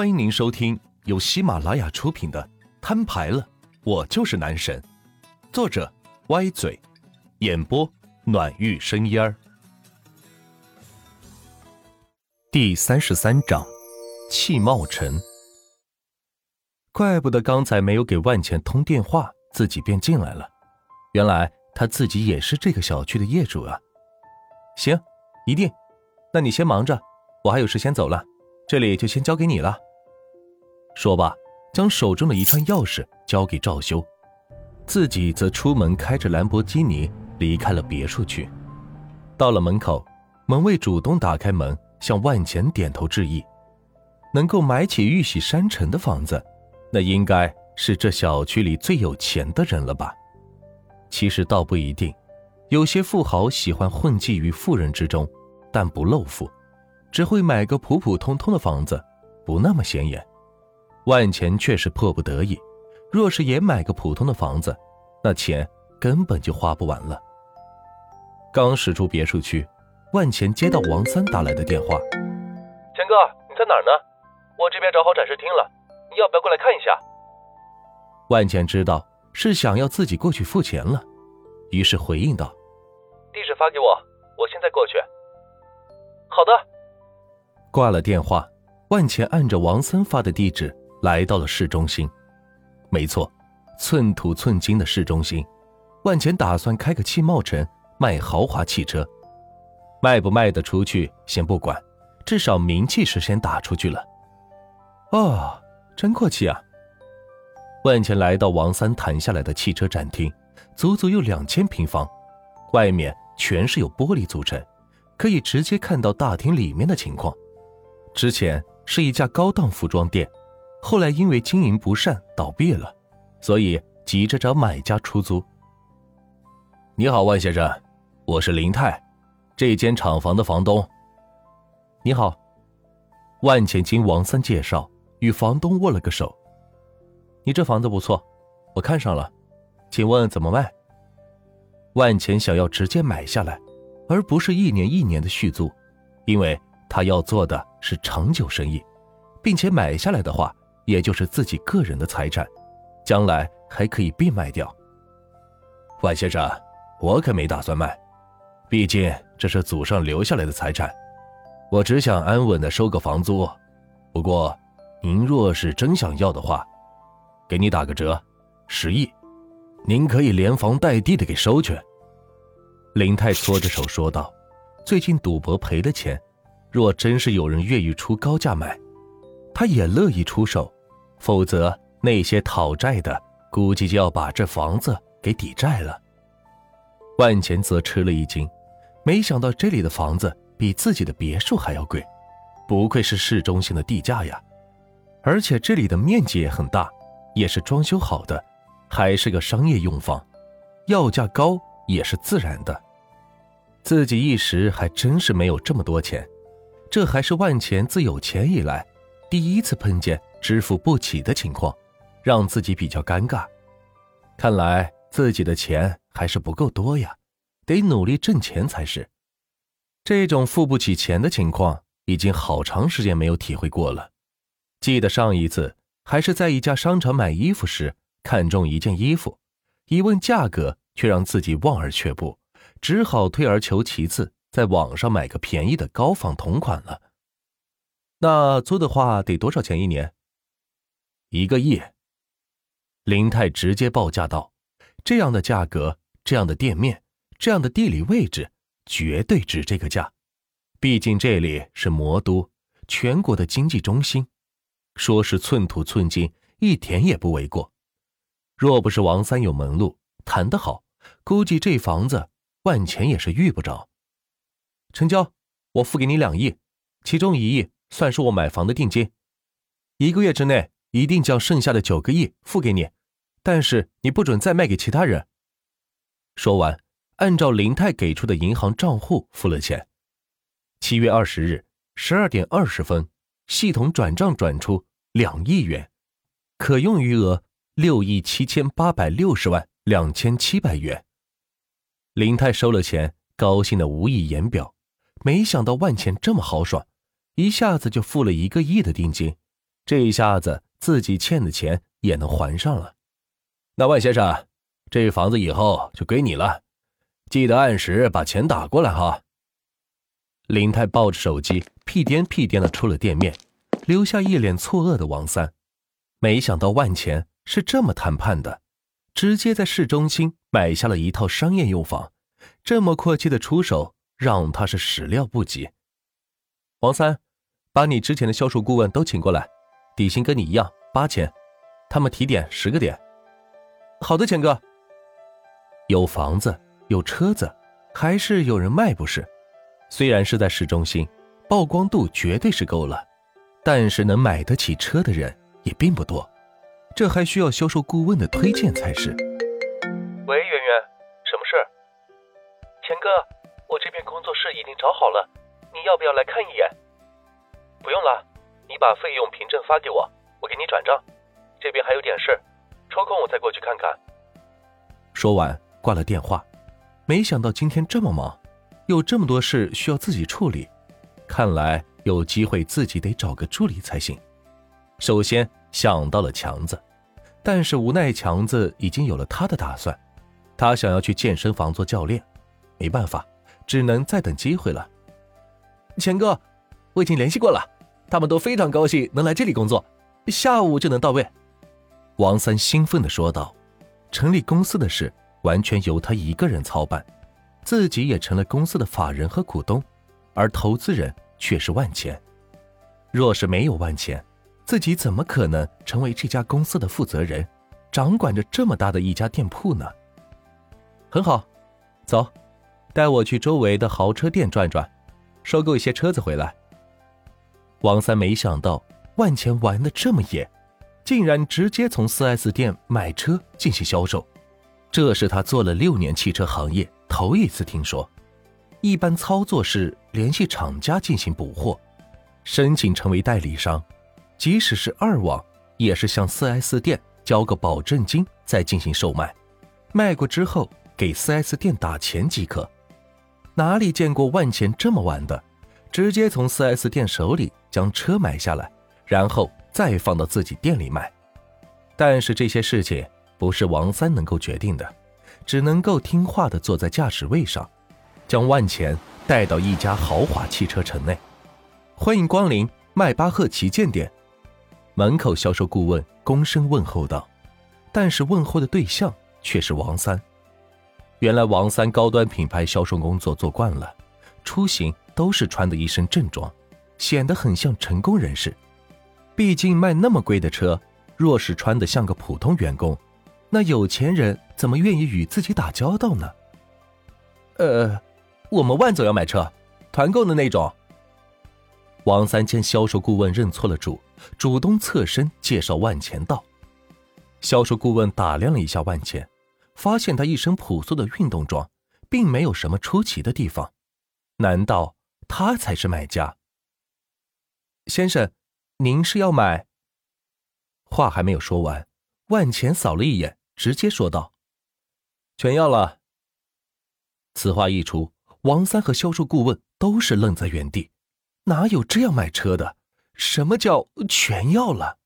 欢迎您收听由喜马拉雅出品的《摊牌了，我就是男神》，作者歪嘴，演播暖玉生烟儿。第三十三章，气冒尘。怪不得刚才没有给万钱通电话，自己便进来了。原来他自己也是这个小区的业主啊。行，一定。那你先忙着，我还有事先走了。这里就先交给你了。说罢，将手中的一串钥匙交给赵修，自己则出门开着兰博基尼离开了别墅区。到了门口，门卫主动打开门，向万钱点头致意。能够买起玉玺山城的房子，那应该是这小区里最有钱的人了吧？其实倒不一定，有些富豪喜欢混迹于富人之中，但不露富。只会买个普普通通的房子，不那么显眼。万钱却是迫不得已，若是也买个普通的房子，那钱根本就花不完了。刚驶出别墅区，万钱接到王三打来的电话：“钱哥，你在哪儿呢？我这边找好展示厅了，你要不要过来看一下？”万钱知道是想要自己过去付钱了，于是回应道：“地址发给我，我现在过去。”好的。挂了电话，万钱按着王三发的地址来到了市中心。没错，寸土寸金的市中心。万钱打算开个汽贸城卖豪华汽车，卖不卖得出去先不管，至少名气是先打出去了。哦，真阔气啊！万钱来到王三谈下来的汽车展厅，足足有两千平方，外面全是由玻璃组成，可以直接看到大厅里面的情况。之前是一家高档服装店，后来因为经营不善倒闭了，所以急着找买家出租。你好，万先生，我是林泰，这间厂房的房东。你好，万钱经王三介绍，与房东握了个手。你这房子不错，我看上了，请问怎么卖？万钱想要直接买下来，而不是一年一年的续租，因为。他要做的是长久生意，并且买下来的话，也就是自己个人的财产，将来还可以变卖掉。万先生，我可没打算卖，毕竟这是祖上留下来的财产，我只想安稳的收个房租。不过，您若是真想要的话，给你打个折，十亿，您可以连房带地的给收去。林泰搓着手说道：“最近赌博赔的钱。”若真是有人愿意出高价买，他也乐意出手。否则，那些讨债的估计就要把这房子给抵债了。万钱则吃了一惊，没想到这里的房子比自己的别墅还要贵，不愧是市中心的地价呀！而且这里的面积也很大，也是装修好的，还是个商业用房，要价高也是自然的。自己一时还真是没有这么多钱。这还是万钱自有钱以来第一次碰见支付不起的情况，让自己比较尴尬。看来自己的钱还是不够多呀，得努力挣钱才是。这种付不起钱的情况已经好长时间没有体会过了。记得上一次还是在一家商场买衣服时，看中一件衣服，一问价格却让自己望而却步，只好退而求其次。在网上买个便宜的高仿同款了。那租的话得多少钱一年？一个亿。林泰直接报价道：“这样的价格，这样的店面，这样的地理位置，绝对值这个价。毕竟这里是魔都，全国的经济中心，说是寸土寸金，一点也不为过。若不是王三有门路，谈得好，估计这房子万钱也是遇不着。”成交，我付给你两亿，其中一亿算是我买房的定金，一个月之内一定将剩下的九个亿付给你，但是你不准再卖给其他人。说完，按照林泰给出的银行账户付了钱。七月二十日十二点二十分，系统转账转出两亿元，可用余额六亿七千八百六十万两千七百元。林泰收了钱，高兴的无以言表。没想到万钱这么豪爽，一下子就付了一个亿的定金，这一下子自己欠的钱也能还上了。那万先生，这房子以后就归你了，记得按时把钱打过来哈。林泰抱着手机，屁颠屁颠的出了店面，留下一脸错愕的王三。没想到万钱是这么谈判的，直接在市中心买下了一套商业用房，这么阔气的出手，让他是始料不及。王三，把你之前的销售顾问都请过来，底薪跟你一样八千，他们提点十个点。好的，钱哥。有房子，有车子，还是有人卖不是？虽然是在市中心，曝光度绝对是够了，但是能买得起车的人也并不多，这还需要销售顾问的推荐才是。喂，圆圆，什么事？钱哥，我这边工作室已经找好了，你要不要来看一眼？不用了，你把费用凭证发给我，我给你转账。这边还有点事，抽空我再过去看看。说完挂了电话，没想到今天这么忙。有这么多事需要自己处理，看来有机会自己得找个助理才行。首先想到了强子，但是无奈强子已经有了他的打算，他想要去健身房做教练，没办法，只能再等机会了。钱哥，我已经联系过了，他们都非常高兴能来这里工作，下午就能到位。王三兴奋地说道：“成立公司的事完全由他一个人操办。”自己也成了公司的法人和股东，而投资人却是万钱。若是没有万钱，自己怎么可能成为这家公司的负责人，掌管着这么大的一家店铺呢？很好，走，带我去周围的豪车店转转，收购一些车子回来。王三没想到万钱玩的这么野，竟然直接从 4S 店买车进行销售，这是他做了六年汽车行业。头一次听说，一般操作是联系厂家进行补货，申请成为代理商，即使是二网，也是向 4S 店交个保证金再进行售卖，卖过之后给 4S 店打钱即可。哪里见过万钱这么玩的？直接从 4S 店手里将车买下来，然后再放到自己店里卖。但是这些事情不是王三能够决定的。只能够听话的坐在驾驶位上，将万钱带到一家豪华汽车城内。欢迎光临迈巴赫旗舰店。门口销售顾问躬身问候道，但是问候的对象却是王三。原来王三高端品牌销售工作做惯了，出行都是穿的一身正装，显得很像成功人士。毕竟卖那么贵的车，若是穿的像个普通员工。那有钱人怎么愿意与自己打交道呢？呃，我们万总要买车，团购的那种。王三见销售顾问认错了主，主动侧身介绍万钱道。销售顾问打量了一下万钱，发现他一身朴素的运动装，并没有什么出奇的地方。难道他才是买家？先生，您是要买？话还没有说完，万钱扫了一眼。直接说道：“全要了。”此话一出，王三和销售顾问都是愣在原地，哪有这样买车的？什么叫全要了？